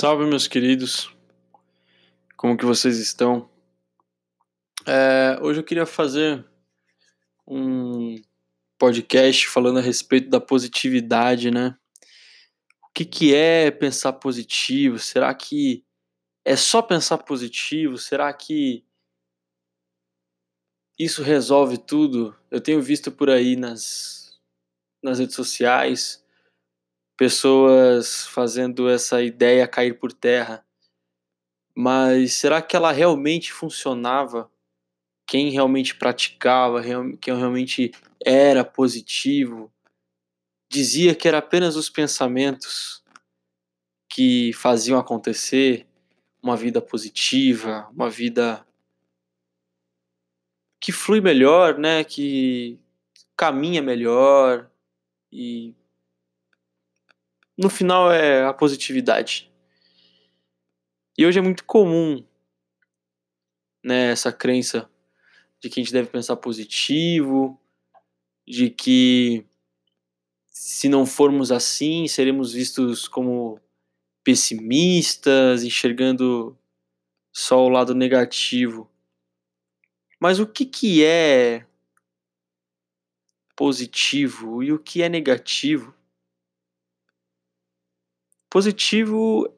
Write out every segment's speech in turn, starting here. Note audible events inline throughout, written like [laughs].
Salve meus queridos, como que vocês estão? É, hoje eu queria fazer um podcast falando a respeito da positividade, né? O que, que é pensar positivo? Será que é só pensar positivo? Será que isso resolve tudo? Eu tenho visto por aí nas, nas redes sociais pessoas fazendo essa ideia cair por terra. Mas será que ela realmente funcionava? Quem realmente praticava, quem realmente era positivo, dizia que era apenas os pensamentos que faziam acontecer uma vida positiva, uma vida que flui melhor, né, que caminha melhor e no final é a positividade. E hoje é muito comum né, essa crença de que a gente deve pensar positivo, de que se não formos assim, seremos vistos como pessimistas, enxergando só o lado negativo. Mas o que, que é positivo e o que é negativo? Positivo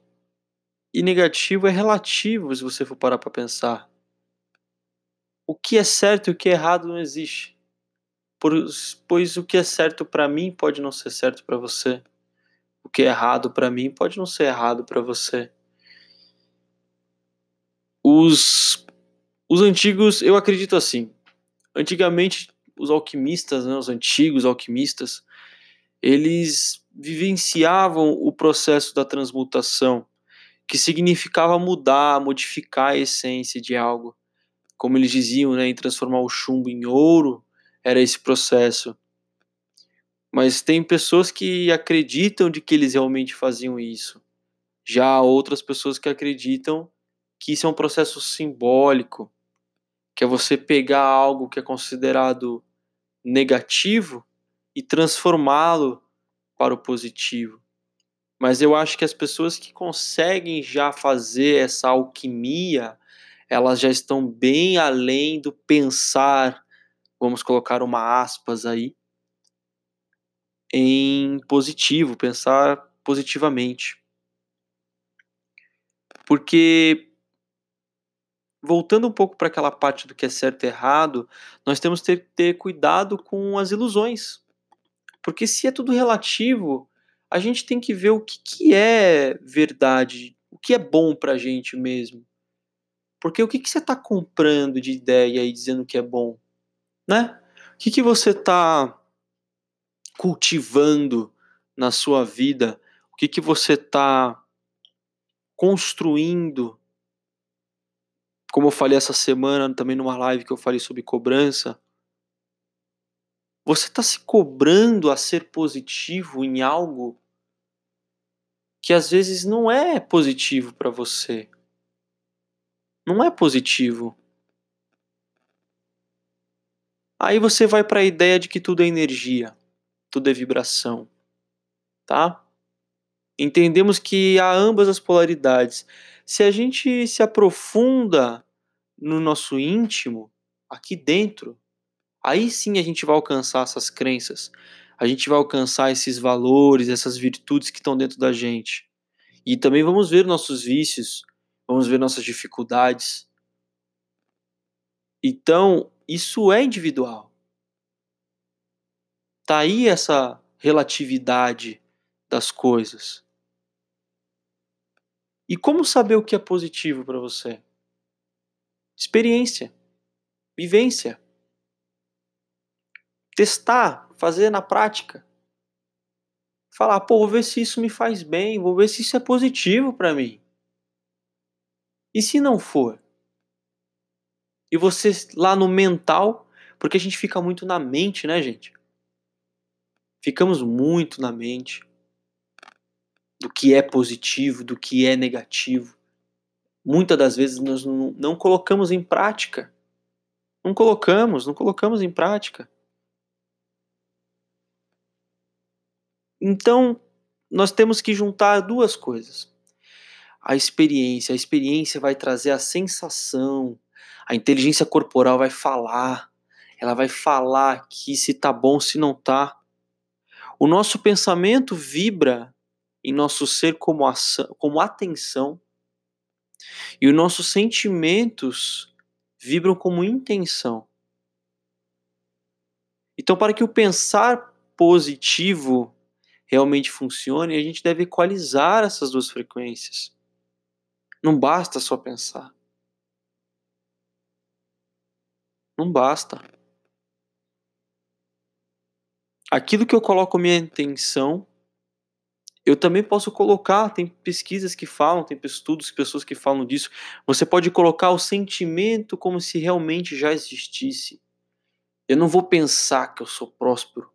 e negativo é relativo se você for parar para pensar. O que é certo e o que é errado não existe. Pois o que é certo para mim pode não ser certo para você. O que é errado para mim pode não ser errado para você. Os, os antigos, eu acredito assim. Antigamente, os alquimistas, né, os antigos alquimistas, eles vivenciavam o processo da transmutação, que significava mudar, modificar a essência de algo. Como eles diziam, né, em transformar o chumbo em ouro, era esse processo. Mas tem pessoas que acreditam de que eles realmente faziam isso. Já há outras pessoas que acreditam que isso é um processo simbólico, que é você pegar algo que é considerado negativo e transformá-lo para o positivo. Mas eu acho que as pessoas que conseguem já fazer essa alquimia, elas já estão bem além do pensar, vamos colocar uma aspas aí, em positivo, pensar positivamente. Porque voltando um pouco para aquela parte do que é certo e errado, nós temos que ter, ter cuidado com as ilusões. Porque se é tudo relativo, a gente tem que ver o que, que é verdade, o que é bom pra gente mesmo. Porque o que, que você está comprando de ideia e dizendo que é bom? Né? O que, que você está cultivando na sua vida? O que, que você está construindo? Como eu falei essa semana também numa live que eu falei sobre cobrança, você está se cobrando a ser positivo em algo que às vezes não é positivo para você. Não é positivo. Aí você vai para a ideia de que tudo é energia, tudo é vibração, tá? Entendemos que há ambas as polaridades. Se a gente se aprofunda no nosso íntimo, aqui dentro, Aí sim a gente vai alcançar essas crenças, a gente vai alcançar esses valores, essas virtudes que estão dentro da gente. E também vamos ver nossos vícios, vamos ver nossas dificuldades. Então, isso é individual. Tá aí essa relatividade das coisas. E como saber o que é positivo para você? Experiência, vivência testar, fazer na prática. Falar, pô, vou ver se isso me faz bem, vou ver se isso é positivo para mim. E se não for? E você lá no mental, porque a gente fica muito na mente, né, gente? Ficamos muito na mente do que é positivo, do que é negativo. Muitas das vezes nós não, não colocamos em prática. Não colocamos, não colocamos em prática. Então, nós temos que juntar duas coisas. A experiência, a experiência vai trazer a sensação, a inteligência corporal vai falar, ela vai falar aqui se tá bom, se não tá. O nosso pensamento vibra em nosso ser como, ação, como atenção, e os nossos sentimentos vibram como intenção. Então, para que o pensar positivo realmente funcione, a gente deve equalizar essas duas frequências. Não basta só pensar. Não basta. Aquilo que eu coloco minha intenção, eu também posso colocar, tem pesquisas que falam, tem estudos, pessoas que falam disso. Você pode colocar o sentimento como se realmente já existisse. Eu não vou pensar que eu sou próspero.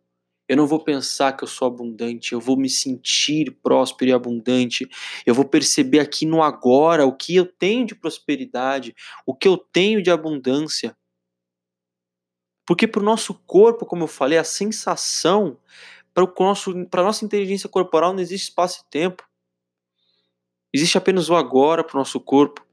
Eu não vou pensar que eu sou abundante, eu vou me sentir próspero e abundante. Eu vou perceber aqui no agora o que eu tenho de prosperidade, o que eu tenho de abundância. Porque para o nosso corpo, como eu falei, a sensação, para a nossa inteligência corporal não existe espaço e tempo. Existe apenas o agora para o nosso corpo.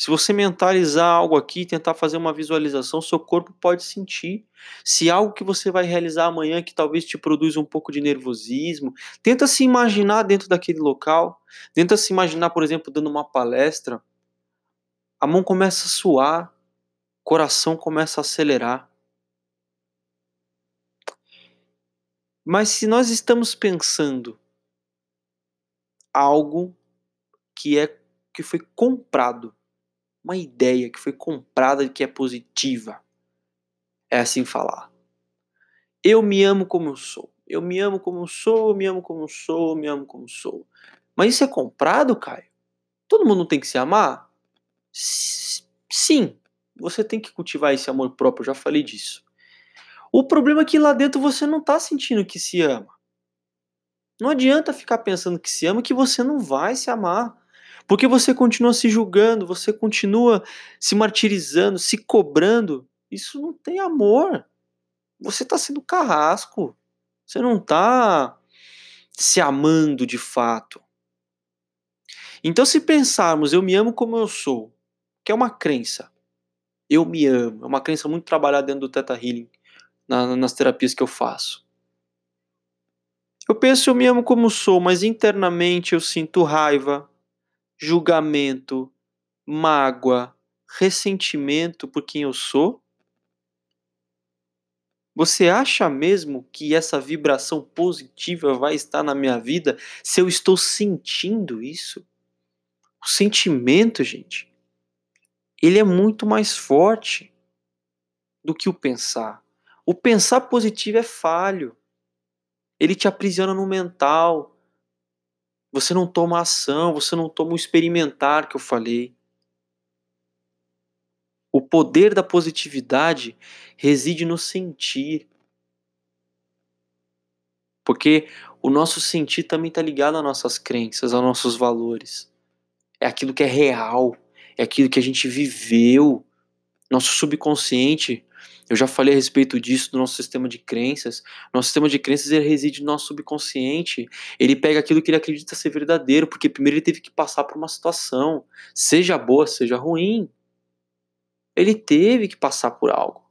Se você mentalizar algo aqui, tentar fazer uma visualização, seu corpo pode sentir. Se algo que você vai realizar amanhã que talvez te produza um pouco de nervosismo, tenta se imaginar dentro daquele local. Tenta se imaginar, por exemplo, dando uma palestra. A mão começa a suar, o coração começa a acelerar. Mas se nós estamos pensando algo que é que foi comprado uma ideia que foi comprada e que é positiva. É assim falar. Eu me amo como eu sou. Eu me amo como eu sou, eu me amo como eu sou, eu me amo como eu sou. Mas isso é comprado, Caio? Todo mundo tem que se amar? Sim, você tem que cultivar esse amor próprio, eu já falei disso. O problema é que lá dentro você não está sentindo que se ama. Não adianta ficar pensando que se ama que você não vai se amar. Porque você continua se julgando, você continua se martirizando, se cobrando. Isso não tem amor. Você está sendo carrasco. Você não está se amando de fato. Então, se pensarmos, eu me amo como eu sou, que é uma crença, eu me amo, é uma crença muito trabalhada dentro do Theta Healing, na, nas terapias que eu faço. Eu penso, eu me amo como sou, mas internamente eu sinto raiva, julgamento, mágoa, ressentimento por quem eu sou? Você acha mesmo que essa vibração positiva vai estar na minha vida se eu estou sentindo isso? O sentimento, gente, ele é muito mais forte do que o pensar. O pensar positivo é falho. Ele te aprisiona no mental, você não toma ação, você não toma o experimentar que eu falei. O poder da positividade reside no sentir. Porque o nosso sentir também está ligado às nossas crenças, aos nossos valores. É aquilo que é real, é aquilo que a gente viveu. Nosso subconsciente eu já falei a respeito disso do nosso sistema de crenças. Nosso sistema de crenças ele reside no nosso subconsciente. Ele pega aquilo que ele acredita ser verdadeiro, porque primeiro ele teve que passar por uma situação, seja boa, seja ruim. Ele teve que passar por algo.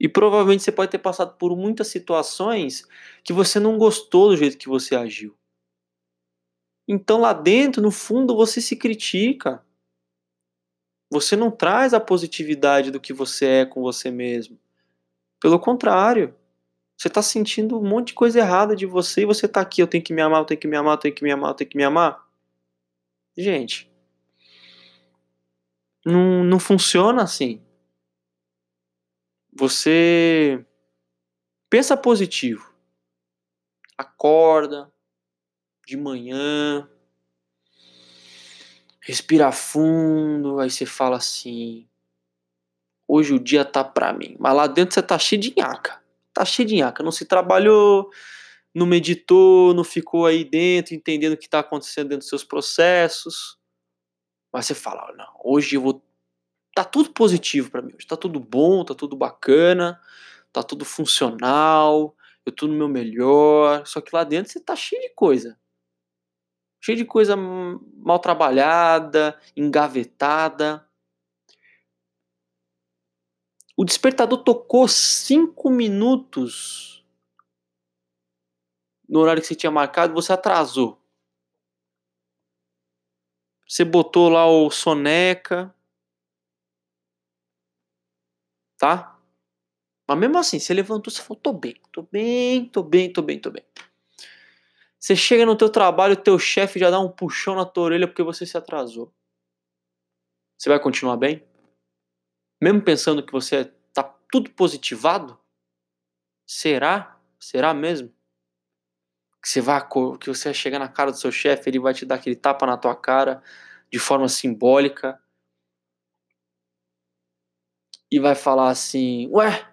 E provavelmente você pode ter passado por muitas situações que você não gostou do jeito que você agiu. Então lá dentro, no fundo, você se critica. Você não traz a positividade do que você é com você mesmo. Pelo contrário, você está sentindo um monte de coisa errada de você e você está aqui, eu tenho que me amar, eu tenho que me amar, eu tenho que me amar, eu tenho que me amar. Gente, não, não funciona assim. Você pensa positivo. Acorda de manhã, respira fundo, aí você fala assim: hoje o dia tá pra mim. Mas lá dentro você tá cheio de nhaca. Tá cheio de nhaca. Não se trabalhou, não meditou, não ficou aí dentro entendendo o que tá acontecendo dentro dos seus processos. Mas você fala: não, hoje eu vou. Tá tudo positivo para mim hoje. Tá tudo bom, tá tudo bacana, tá tudo funcional. eu tô no meu melhor, só que lá dentro você tá cheio de coisa. Cheio de coisa mal trabalhada, engavetada. O despertador tocou cinco minutos no horário que você tinha marcado, você atrasou. Você botou lá o soneca, tá? Mas mesmo assim, você levantou, você falou, tô bem, tô bem, tô bem, tô bem, tô bem. Você chega no teu trabalho, teu chefe já dá um puxão na tua orelha porque você se atrasou. Você vai continuar bem? Mesmo pensando que você tá tudo positivado? Será? Será mesmo? Que você vai que você vai chegar na cara do seu chefe, ele vai te dar aquele tapa na tua cara de forma simbólica e vai falar assim: "Ué,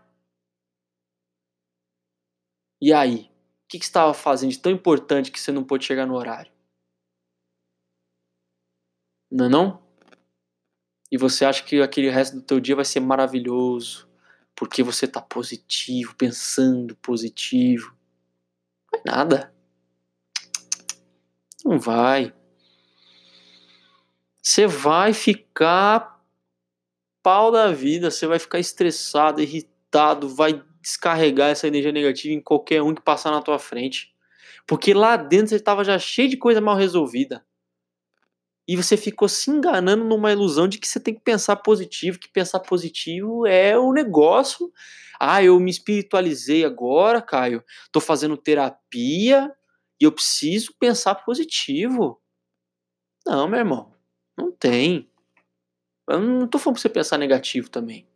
e aí? O que, que você estava fazendo de tão importante que você não pôde chegar no horário?" Não é não? e você acha que aquele resto do teu dia vai ser maravilhoso, porque você tá positivo, pensando positivo. Não vai nada. Não vai. Você vai ficar pau da vida, você vai ficar estressado, irritado, vai descarregar essa energia negativa em qualquer um que passar na tua frente. Porque lá dentro você estava já cheio de coisa mal resolvida e você ficou se enganando numa ilusão de que você tem que pensar positivo, que pensar positivo é o negócio. Ah, eu me espiritualizei agora, Caio. Tô fazendo terapia e eu preciso pensar positivo. Não, meu irmão, não tem. Eu não tô falando pra você pensar negativo também.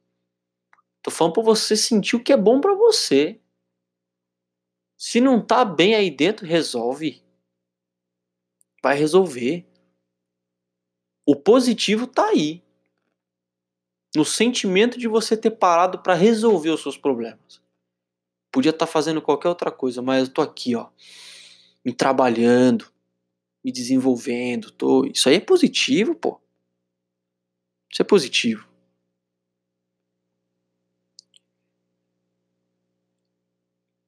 Tô falando pra você sentir o que é bom para você. Se não tá bem aí dentro, resolve. Vai resolver. O positivo tá aí. No sentimento de você ter parado para resolver os seus problemas. Podia estar tá fazendo qualquer outra coisa, mas eu tô aqui, ó, me trabalhando, me desenvolvendo, tô, isso aí é positivo, pô. Isso é positivo.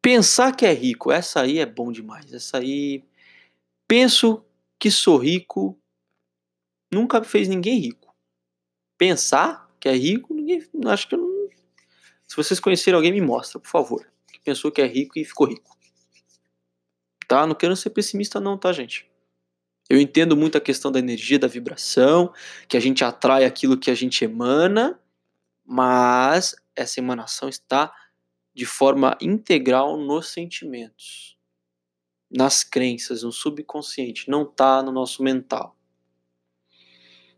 Pensar que é rico, essa aí é bom demais. Essa aí penso que sou rico nunca fez ninguém rico. Pensar que é rico, ninguém. Acho que eu não. Se vocês conhecerem alguém, me mostra, por favor. Que pensou que é rico e ficou rico. Tá? Não quero ser pessimista, não, tá, gente? Eu entendo muito a questão da energia, da vibração, que a gente atrai aquilo que a gente emana, mas essa emanação está de forma integral nos sentimentos, nas crenças, no subconsciente, não está no nosso mental.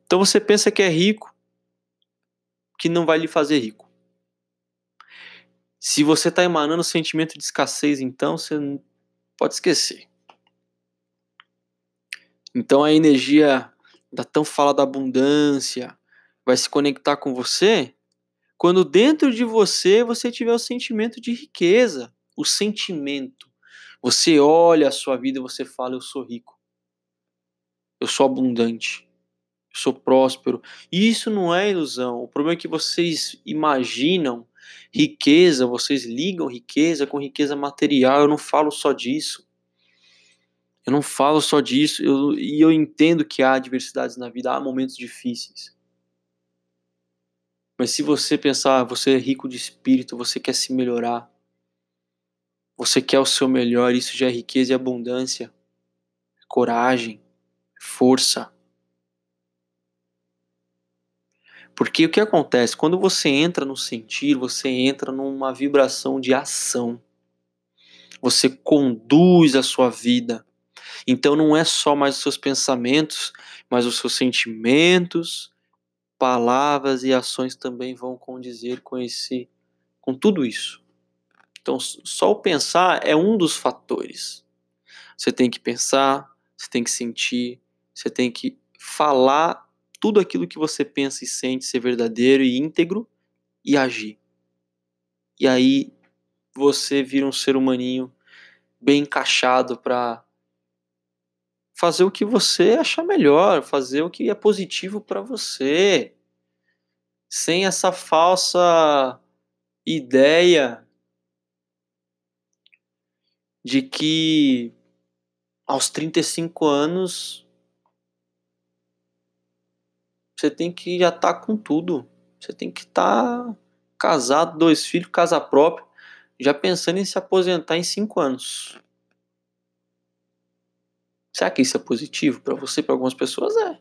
Então você pensa que é rico, que não vai lhe fazer rico. Se você está emanando sentimento de escassez, então você pode esquecer. Então a energia da tão falada abundância vai se conectar com você quando dentro de você você tiver o sentimento de riqueza, o sentimento. Você olha a sua vida e você fala: Eu sou rico, eu sou abundante, sou próspero. E isso não é ilusão. O problema é que vocês imaginam riqueza, vocês ligam riqueza com riqueza material. Eu não falo só disso. Eu não falo só disso. Eu, e eu entendo que há adversidades na vida, há momentos difíceis. Mas se você pensar, você é rico de espírito, você quer se melhorar, você quer o seu melhor, isso já é riqueza e abundância, coragem, força. Porque o que acontece? Quando você entra no sentir, você entra numa vibração de ação. Você conduz a sua vida. Então não é só mais os seus pensamentos, mas os seus sentimentos, palavras e ações também vão condizer com esse com tudo isso. Então só o pensar é um dos fatores. Você tem que pensar, você tem que sentir, você tem que falar tudo aquilo que você pensa e sente ser verdadeiro e íntegro e agir. E aí você vira um ser humaninho bem encaixado para fazer o que você achar melhor, fazer o que é positivo para você, sem essa falsa ideia de que aos 35 anos você tem que já estar tá com tudo. Você tem que estar tá casado, dois filhos, casa própria, já pensando em se aposentar em cinco anos. Será que isso é positivo para você? Para algumas pessoas é.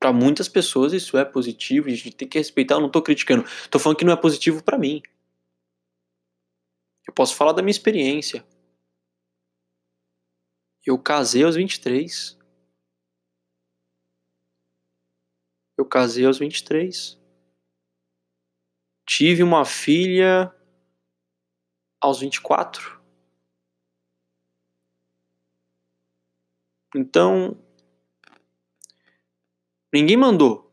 Para muitas pessoas isso é positivo e a gente tem que respeitar. Eu não estou criticando. Estou falando que não é positivo para mim. Eu posso falar da minha experiência. Eu casei aos 23. Eu casei aos 23. Tive uma filha aos 24. Então, ninguém mandou.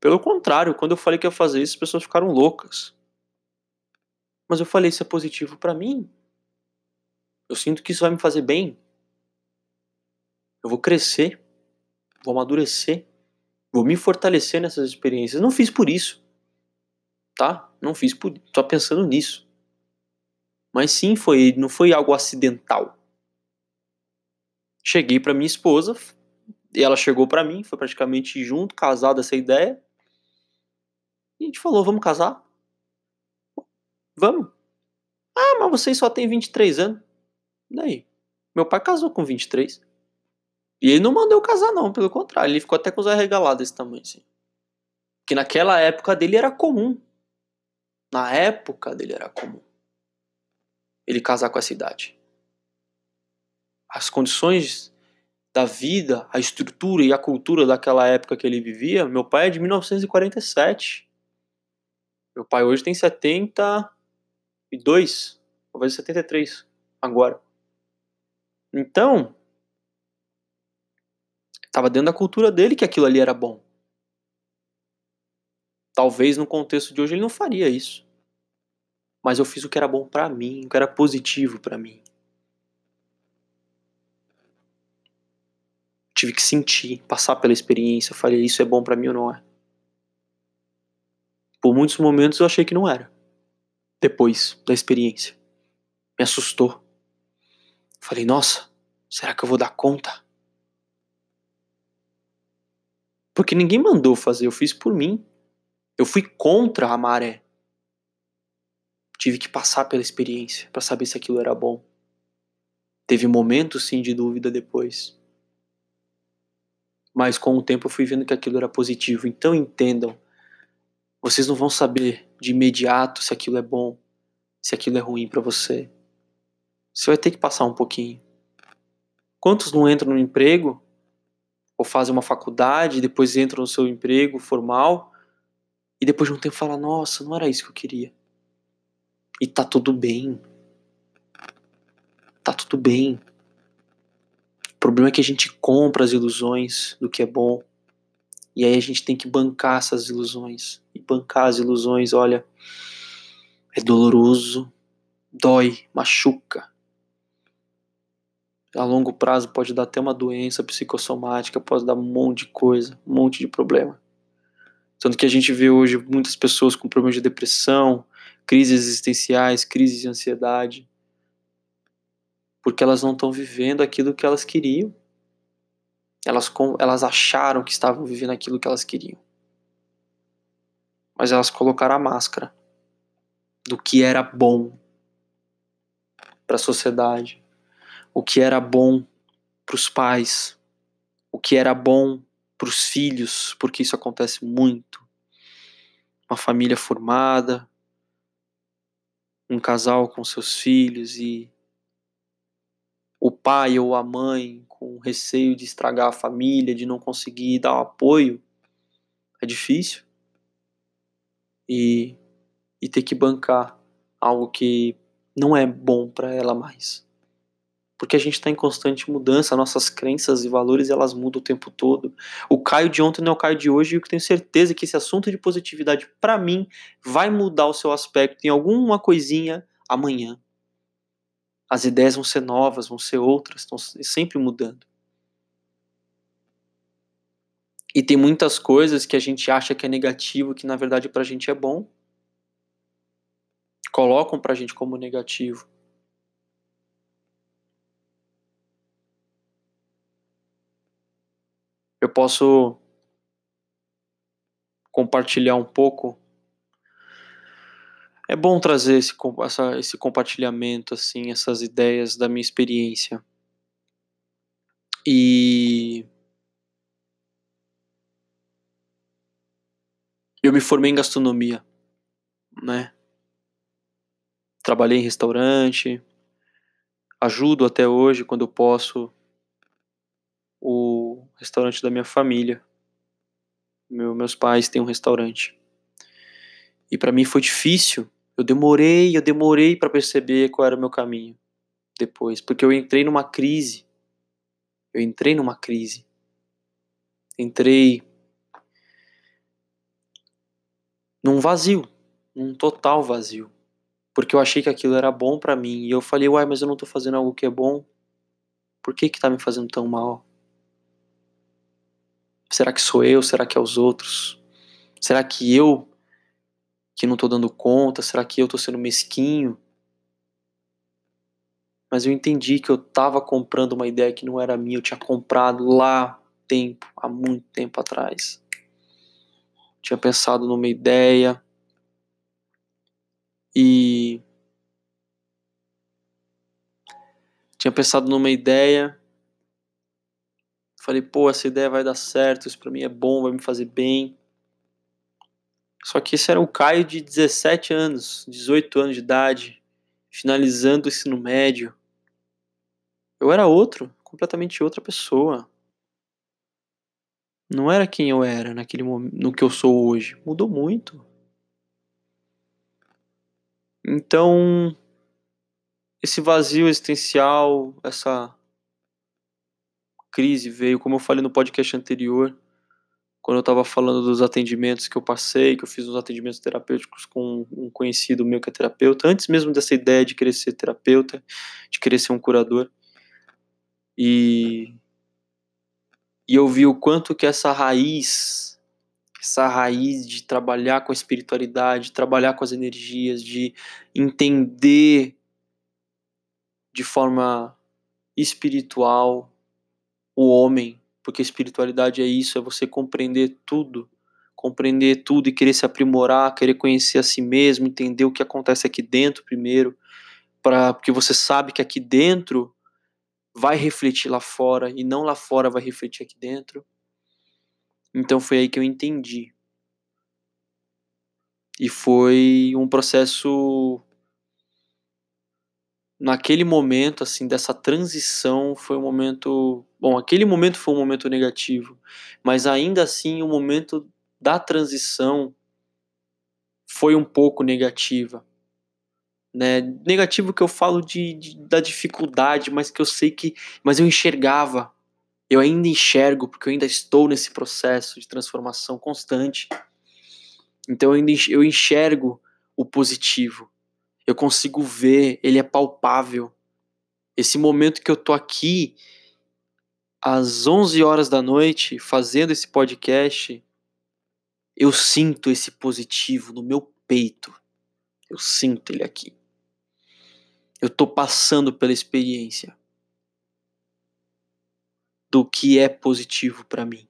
Pelo contrário, quando eu falei que ia fazer isso, as pessoas ficaram loucas. Mas eu falei, isso é positivo para mim. Eu sinto que isso vai me fazer bem. Eu vou crescer, vou amadurecer, vou me fortalecer nessas experiências. Não fiz por isso, tá? Não fiz por, só pensando nisso. Mas sim, foi, não foi algo acidental. Cheguei para minha esposa, e ela chegou para mim, foi praticamente junto, casado essa ideia. E a gente falou, vamos casar? Vamos. Ah, mas vocês só têm 23 anos. Daí? Meu pai casou com 23. E ele não mandou casar, não, pelo contrário, ele ficou até com os arregalados desse tamanho, assim. Que naquela época dele era comum. Na época dele era comum. Ele casar com essa idade. As condições da vida, a estrutura e a cultura daquela época que ele vivia, meu pai é de 1947. Meu pai hoje tem 72, talvez 73 agora. Então, Estava dentro da cultura dele que aquilo ali era bom. Talvez no contexto de hoje ele não faria isso. Mas eu fiz o que era bom para mim, o que era positivo para mim. Tive que sentir, passar pela experiência. Eu falei, isso é bom para mim ou não é? Por muitos momentos eu achei que não era. Depois da experiência. Me assustou. Falei, nossa, será que eu vou dar conta? Porque ninguém mandou fazer, eu fiz por mim. Eu fui contra a maré. Tive que passar pela experiência para saber se aquilo era bom. Teve momentos sim de dúvida depois. Mas com o tempo eu fui vendo que aquilo era positivo. Então entendam, vocês não vão saber de imediato se aquilo é bom, se aquilo é ruim para você. Você vai ter que passar um pouquinho. Quantos não entram no emprego ou fazem uma faculdade, depois entram no seu emprego formal e depois de um tempo fala: Nossa, não era isso que eu queria. E tá tudo bem. Tá tudo bem. O problema é que a gente compra as ilusões do que é bom. E aí a gente tem que bancar essas ilusões. E bancar as ilusões, olha, é doloroso, dói, machuca a longo prazo pode dar até uma doença psicossomática, pode dar um monte de coisa, um monte de problema. Tanto que a gente vê hoje muitas pessoas com problemas de depressão, crises existenciais, crises de ansiedade, porque elas não estão vivendo aquilo que elas queriam. Elas, elas acharam que estavam vivendo aquilo que elas queriam. Mas elas colocaram a máscara do que era bom para a sociedade, o que era bom para os pais, o que era bom para os filhos, porque isso acontece muito. Uma família formada, um casal com seus filhos e pai ou a mãe com receio de estragar a família, de não conseguir dar o apoio, é difícil. E, e ter que bancar algo que não é bom para ela mais porque a gente está em constante mudança, nossas crenças e valores elas mudam o tempo todo. O Caio de ontem não é o Caio de hoje e eu tenho certeza que esse assunto de positividade para mim vai mudar o seu aspecto em alguma coisinha amanhã. As ideias vão ser novas, vão ser outras, estão sempre mudando. E tem muitas coisas que a gente acha que é negativo, que na verdade pra gente é bom. Colocam pra gente como negativo. Eu posso compartilhar um pouco é bom trazer esse, essa, esse compartilhamento, assim, essas ideias da minha experiência. E eu me formei em gastronomia, né? Trabalhei em restaurante, ajudo até hoje quando posso o restaurante da minha família. Meu, meus pais têm um restaurante. E para mim foi difícil. Eu demorei, eu demorei para perceber qual era o meu caminho depois, porque eu entrei numa crise. Eu entrei numa crise. Entrei num vazio, num total vazio, porque eu achei que aquilo era bom para mim e eu falei, uai, mas eu não tô fazendo algo que é bom. Por que que tá me fazendo tão mal? Será que sou eu? Será que é os outros? Será que eu que não tô dando conta? Será que eu tô sendo mesquinho? Mas eu entendi que eu tava comprando uma ideia que não era minha, eu tinha comprado lá tempo, há muito tempo atrás tinha pensado numa ideia e tinha pensado numa ideia. Falei, pô, essa ideia vai dar certo, isso para mim é bom, vai me fazer bem. Só que esse era o Caio de 17 anos, 18 anos de idade, finalizando o ensino médio. Eu era outro, completamente outra pessoa não era quem eu era naquele no que eu sou hoje. Mudou muito. Então, esse vazio existencial, essa crise veio, como eu falei no podcast anterior, quando eu estava falando dos atendimentos que eu passei, que eu fiz uns atendimentos terapêuticos com um conhecido meu que é terapeuta, antes mesmo dessa ideia de querer ser terapeuta, de querer ser um curador. E e eu vi o quanto que essa raiz, essa raiz de trabalhar com a espiritualidade, trabalhar com as energias, de entender de forma espiritual o homem, porque espiritualidade é isso, é você compreender tudo, compreender tudo e querer se aprimorar, querer conhecer a si mesmo, entender o que acontece aqui dentro primeiro, para porque você sabe que aqui dentro vai refletir lá fora e não lá fora vai refletir aqui dentro. Então foi aí que eu entendi. E foi um processo naquele momento assim dessa transição foi um momento, bom, aquele momento foi um momento negativo, mas ainda assim o momento da transição foi um pouco negativa né? Negativo que eu falo de, de, da dificuldade, mas que eu sei que, mas eu enxergava, eu ainda enxergo porque eu ainda estou nesse processo de transformação constante. Então eu, ainda, eu enxergo o positivo, eu consigo ver, ele é palpável. Esse momento que eu tô aqui às 11 horas da noite fazendo esse podcast, eu sinto esse positivo no meu peito. Eu sinto ele aqui. Eu estou passando pela experiência do que é positivo para mim.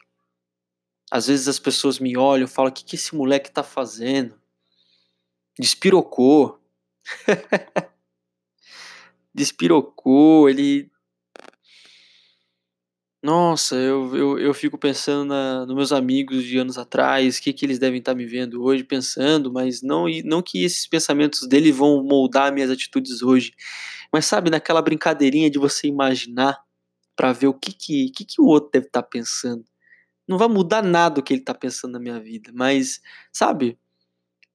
Às vezes as pessoas me olham e falam: o que, que esse moleque está fazendo? Despirocou. [laughs] Despirocou, ele nossa, eu, eu, eu fico pensando na, nos meus amigos de anos atrás, o que, que eles devem estar me vendo hoje pensando, mas não, não que esses pensamentos dele vão moldar minhas atitudes hoje. Mas sabe, naquela brincadeirinha de você imaginar para ver o que, que, que, que o outro deve estar pensando. Não vai mudar nada o que ele está pensando na minha vida, mas, sabe,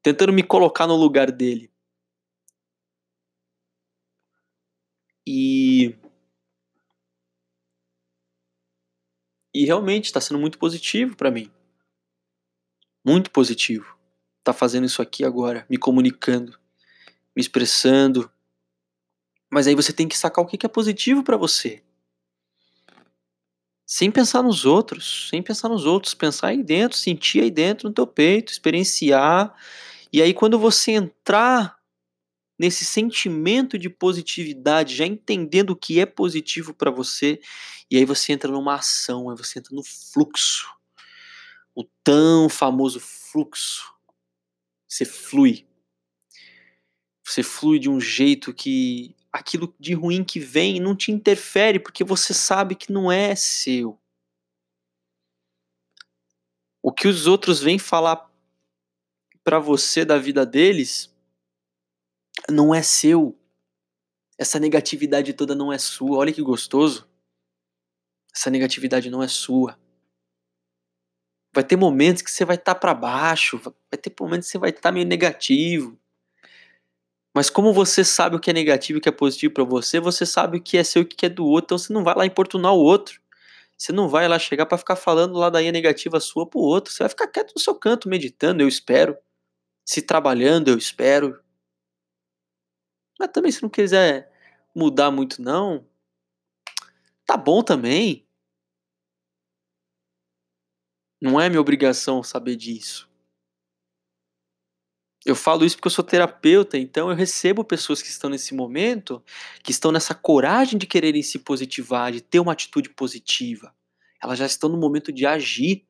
tentando me colocar no lugar dele. E E realmente está sendo muito positivo para mim. Muito positivo. Tá fazendo isso aqui agora, me comunicando, me expressando. Mas aí você tem que sacar o que é positivo para você. Sem pensar nos outros, sem pensar nos outros, pensar aí dentro, sentir aí dentro no teu peito, experienciar. E aí quando você entrar nesse sentimento de positividade, já entendendo o que é positivo para você, e aí você entra numa ação, aí você entra no fluxo. O tão famoso fluxo. Você flui. Você flui de um jeito que aquilo de ruim que vem não te interfere, porque você sabe que não é seu. O que os outros vêm falar para você da vida deles não é seu. Essa negatividade toda não é sua. Olha que gostoso. Essa negatividade não é sua. Vai ter momentos que você vai estar tá para baixo, vai ter momentos que você vai estar tá meio negativo. Mas como você sabe o que é negativo e o que é positivo para você, você sabe o que é seu e o que é do outro, então você não vai lá importunar o outro. Você não vai lá chegar para ficar falando ladainha negativa sua pro outro. Você vai ficar quieto no seu canto, meditando, eu espero. Se trabalhando, eu espero. Mas também se não quiser mudar muito não, tá bom também. Não é minha obrigação saber disso. Eu falo isso porque eu sou terapeuta, então eu recebo pessoas que estão nesse momento, que estão nessa coragem de quererem se positivar, de ter uma atitude positiva. Elas já estão no momento de agir.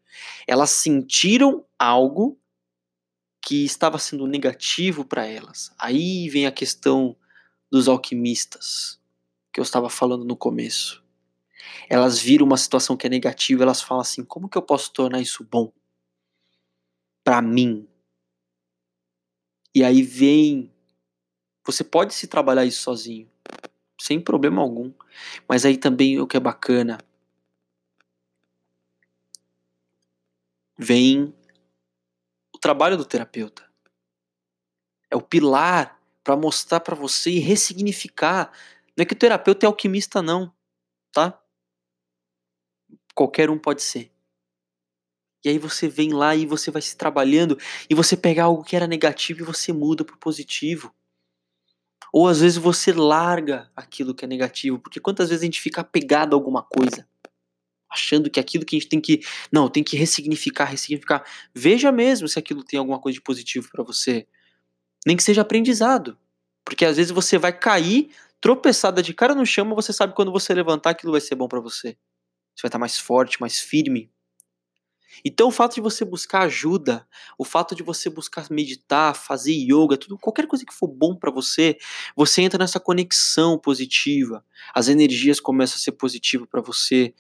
Elas sentiram algo que estava sendo negativo para elas. Aí vem a questão dos alquimistas, que eu estava falando no começo. Elas viram uma situação que é negativa, elas falam assim: como que eu posso tornar isso bom para mim? E aí vem. Você pode se trabalhar isso sozinho, sem problema algum. Mas aí também o que é bacana. Vem o trabalho do terapeuta. É o pilar para mostrar para você e ressignificar. Não é que o terapeuta é alquimista, não, tá? Qualquer um pode ser. E aí você vem lá e você vai se trabalhando e você pega algo que era negativo e você muda para positivo. Ou às vezes você larga aquilo que é negativo, porque quantas vezes a gente fica apegado a alguma coisa, achando que aquilo que a gente tem que, não, tem que ressignificar, ressignificar. Veja mesmo se aquilo tem alguma coisa de positivo para você nem que seja aprendizado. Porque às vezes você vai cair, tropeçada de cara no chão, mas você sabe quando você levantar aquilo vai ser bom para você. Você vai estar mais forte, mais firme. Então o fato de você buscar ajuda, o fato de você buscar meditar, fazer yoga, tudo, qualquer coisa que for bom para você, você entra nessa conexão positiva. As energias começam a ser positivas para você.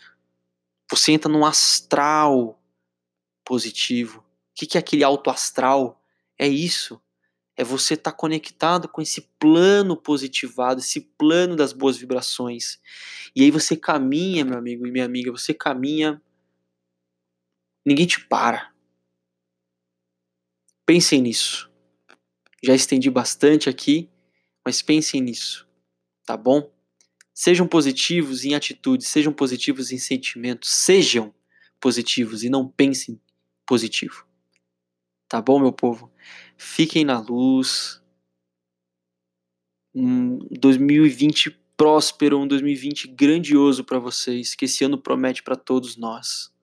Você entra num astral positivo. O que é aquele alto astral? É isso é você estar tá conectado com esse plano positivado, esse plano das boas vibrações. E aí você caminha, meu amigo e minha amiga, você caminha, ninguém te para. Pensem nisso. Já estendi bastante aqui, mas pensem nisso, tá bom? Sejam positivos em atitudes, sejam positivos em sentimentos, sejam positivos e não pensem positivo. Tá bom, meu povo? Fiquem na luz. Um 2020 próspero, um 2020 grandioso para vocês, que esse ano promete para todos nós.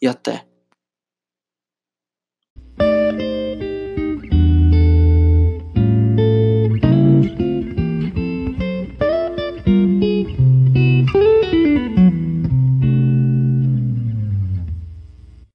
E até.